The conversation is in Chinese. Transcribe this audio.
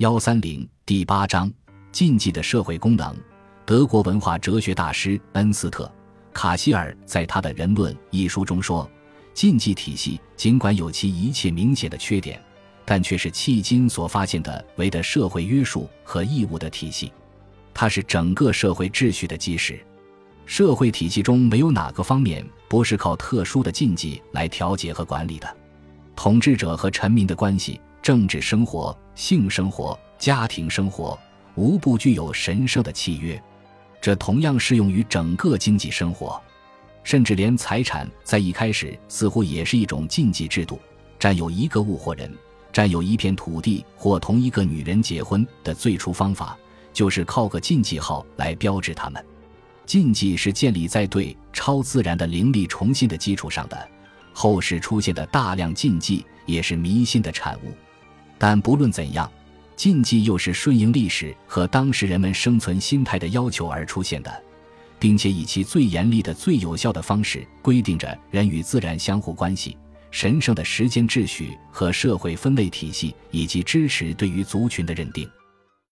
幺三零第八章禁忌的社会功能。德国文化哲学大师恩斯特·卡希尔在他的《人论》一书中说：“禁忌体系尽管有其一切明显的缺点，但却是迄今所发现的唯的社会约束和义务的体系。它是整个社会秩序的基石。社会体系中没有哪个方面不是靠特殊的禁忌来调节和管理的。统治者和臣民的关系、政治生活、性生活、家庭生活，无不具有神圣的契约。”这同样适用于整个经济生活，甚至连财产在一开始似乎也是一种禁忌制度。占有一个物或人，占有一片土地或同一个女人结婚的最初方法，就是靠个禁忌号来标志他们。禁忌是建立在对超自然的灵力崇信的基础上的。后世出现的大量禁忌也是迷信的产物。但不论怎样。禁忌又是顺应历史和当时人们生存心态的要求而出现的，并且以其最严厉的、最有效的方式规定着人与自然相互关系、神圣的时间秩序和社会分类体系，以及支持对于族群的认定。